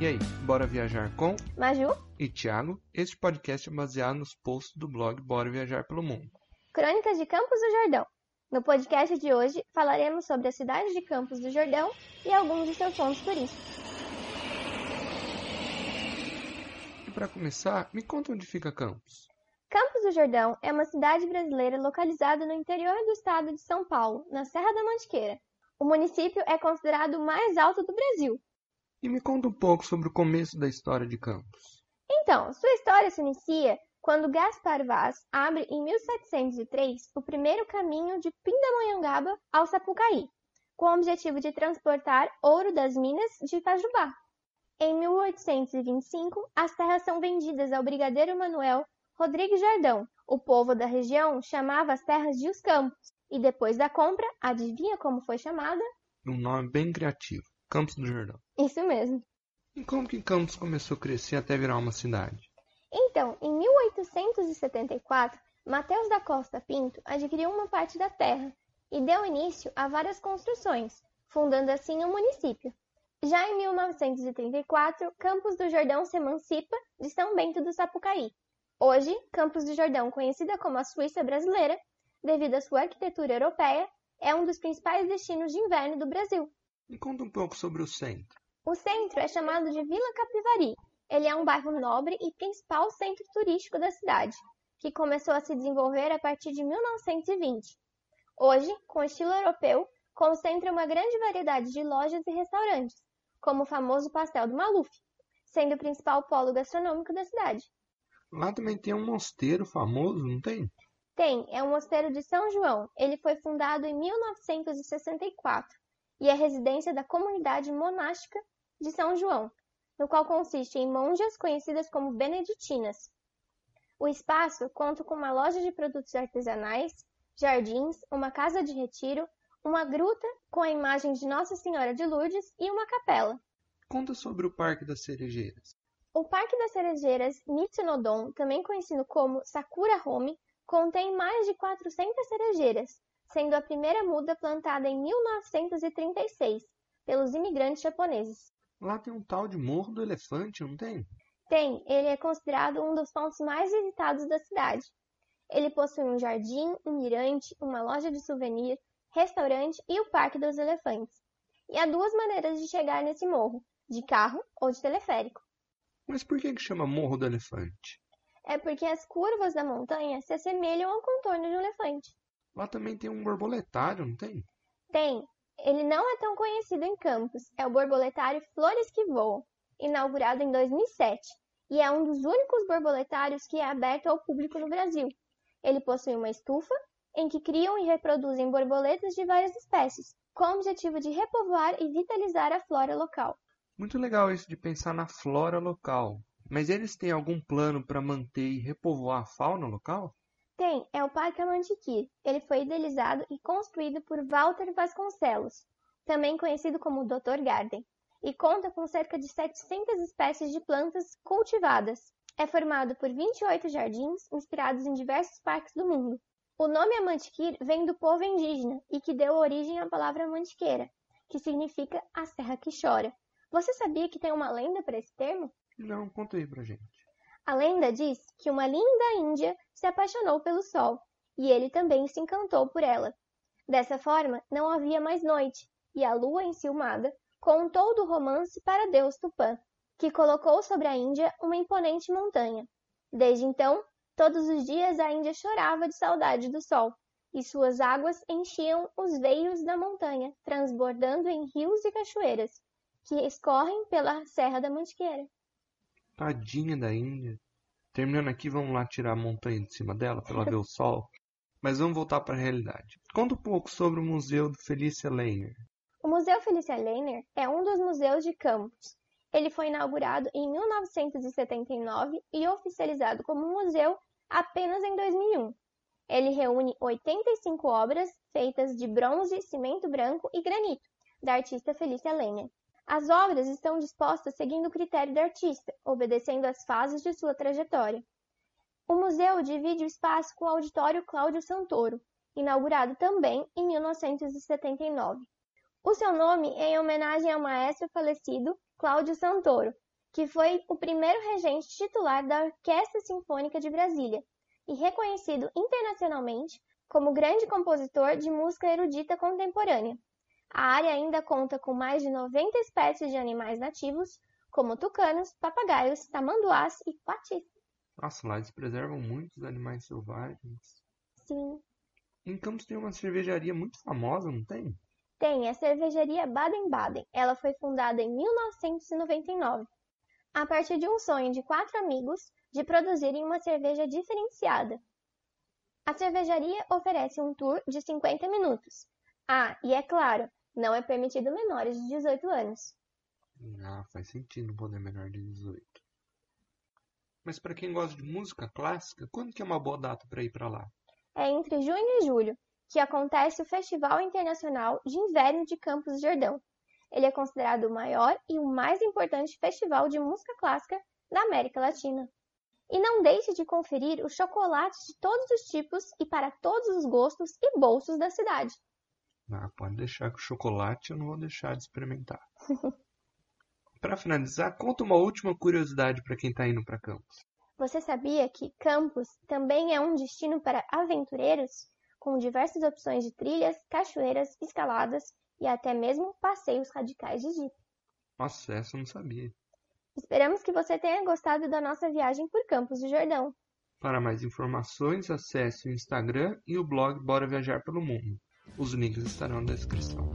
E aí, bora viajar com Maju, e Thiago? Este podcast é baseado nos posts do blog Bora Viajar pelo Mundo. Crônicas de Campos do Jordão. No podcast de hoje falaremos sobre a cidade de Campos do Jordão e alguns de seus pontos turísticos. E para começar, me conta onde fica Campos. Campos do Jordão é uma cidade brasileira localizada no interior do estado de São Paulo, na Serra da Mantiqueira. O município é considerado o mais alto do Brasil. E me conta um pouco sobre o começo da história de Campos. Então, sua história se inicia quando Gaspar Vaz abre em 1703 o primeiro caminho de Pindamonhangaba ao Sapucaí, com o objetivo de transportar ouro das minas de Itajubá. Em 1825, as terras são vendidas ao brigadeiro Manuel Rodrigues Jardão. O povo da região chamava as terras de Os Campos, e depois da compra, adivinha como foi chamada? Um nome bem criativo, Campos do Jordão. Isso mesmo. E como que Campos começou a crescer até virar uma cidade? Então, em 1874, Mateus da Costa Pinto adquiriu uma parte da terra e deu início a várias construções, fundando assim o município. Já em 1934, Campos do Jordão se emancipa de São Bento do Sapucaí. Hoje, Campos do Jordão, conhecida como a Suíça brasileira, devido à sua arquitetura europeia, é um dos principais destinos de inverno do Brasil. Me conta um pouco sobre o centro. O centro é chamado de Vila Capivari. Ele é um bairro nobre e principal centro turístico da cidade, que começou a se desenvolver a partir de 1920. Hoje, com estilo europeu, concentra uma grande variedade de lojas e restaurantes, como o famoso Pastel do Maluf, sendo o principal polo gastronômico da cidade. Lá também tem um mosteiro famoso, não tem? Tem, é o Mosteiro de São João. Ele foi fundado em 1964 e é residência da comunidade monástica de São João, no qual consiste em monjas conhecidas como beneditinas. O espaço conta com uma loja de produtos artesanais, jardins, uma casa de retiro, uma gruta com a imagem de Nossa Senhora de Lourdes e uma capela. Conta sobre o Parque das Cerejeiras. O Parque das Cerejeiras Mitsunodon, também conhecido como Sakura Home, contém mais de 400 cerejeiras, sendo a primeira muda plantada em 1936 pelos imigrantes japoneses. Lá tem um tal de Morro do Elefante, não tem? Tem, ele é considerado um dos pontos mais visitados da cidade. Ele possui um jardim, um mirante, uma loja de souvenir, restaurante e o Parque dos Elefantes. E há duas maneiras de chegar nesse morro, de carro ou de teleférico. Mas por que que chama Morro do Elefante? É porque as curvas da montanha se assemelham ao contorno de um elefante. Lá também tem um borboletário, não tem? Tem. Ele não é tão conhecido em Campos. É o borboletário Flores que Voam, inaugurado em 2007, e é um dos únicos borboletários que é aberto ao público no Brasil. Ele possui uma estufa em que criam e reproduzem borboletas de várias espécies, com o objetivo de repovoar e vitalizar a flora local. Muito legal isso de pensar na flora local. Mas eles têm algum plano para manter e repovoar a fauna local? Tem, é o Parque Amantiquir. Ele foi idealizado e construído por Walter Vasconcelos, também conhecido como Dr. Garden, e conta com cerca de 700 espécies de plantas cultivadas. É formado por 28 jardins inspirados em diversos parques do mundo. O nome Amantiquir vem do povo indígena e que deu origem à palavra mantiqueira, que significa a serra que chora. Você sabia que tem uma lenda para esse termo? Não, conta aí pra gente. A lenda diz que uma linda índia se apaixonou pelo sol e ele também se encantou por ela. Dessa forma, não havia mais noite e a lua enciumada contou do romance para Deus Tupã, que colocou sobre a Índia uma imponente montanha. Desde então, todos os dias a Índia chorava de saudade do sol e suas águas enchiam os veios da montanha, transbordando em rios e cachoeiras que escorrem pela Serra da Mantiqueira. Tadinha da Índia. Terminando aqui, vamos lá tirar a montanha de cima dela para ela ver o sol. Mas vamos voltar para a realidade. Conta um pouco sobre o Museu do Felícia Leiner. O Museu Felícia Leiner é um dos museus de Campos. Ele foi inaugurado em 1979 e oficializado como museu apenas em 2001. Ele reúne 85 obras feitas de bronze, cimento branco e granito, da artista Felícia Leiner. As obras estão dispostas seguindo o critério do artista, obedecendo às fases de sua trajetória. O museu divide o espaço com o Auditório Cláudio Santoro, inaugurado também em 1979. O seu nome é em homenagem ao maestro falecido Cláudio Santoro, que foi o primeiro regente titular da Orquestra Sinfônica de Brasília e reconhecido internacionalmente como grande compositor de música erudita contemporânea. A área ainda conta com mais de 90 espécies de animais nativos, como tucanos, papagaios, tamanduás e coatis. Nossa, lá eles preservam muitos animais selvagens. Sim. Em Campos tem uma cervejaria muito famosa, não tem? Tem, a cervejaria Baden-Baden. Ela foi fundada em 1999, a partir de um sonho de quatro amigos de produzirem uma cerveja diferenciada. A cervejaria oferece um tour de 50 minutos. Ah, e é claro, não é permitido menores de 18 anos. Ah, faz sentido não poder menor de 18. Mas para quem gosta de música clássica, quando que é uma boa data para ir para lá? É entre junho e julho, que acontece o Festival Internacional de Inverno de Campos do Jordão. Ele é considerado o maior e o mais importante festival de música clássica da América Latina. E não deixe de conferir os chocolates de todos os tipos e para todos os gostos e bolsos da cidade. Ah, pode deixar que o chocolate eu não vou deixar de experimentar. para finalizar, conta uma última curiosidade para quem está indo para Campos. Você sabia que Campos também é um destino para aventureiros, com diversas opções de trilhas, cachoeiras, escaladas e até mesmo passeios radicais de jeep? Nossa, essa eu não sabia. Esperamos que você tenha gostado da nossa viagem por Campos do Jordão. Para mais informações, acesse o Instagram e o blog Bora Viajar pelo Mundo. Os links estarão na descrição.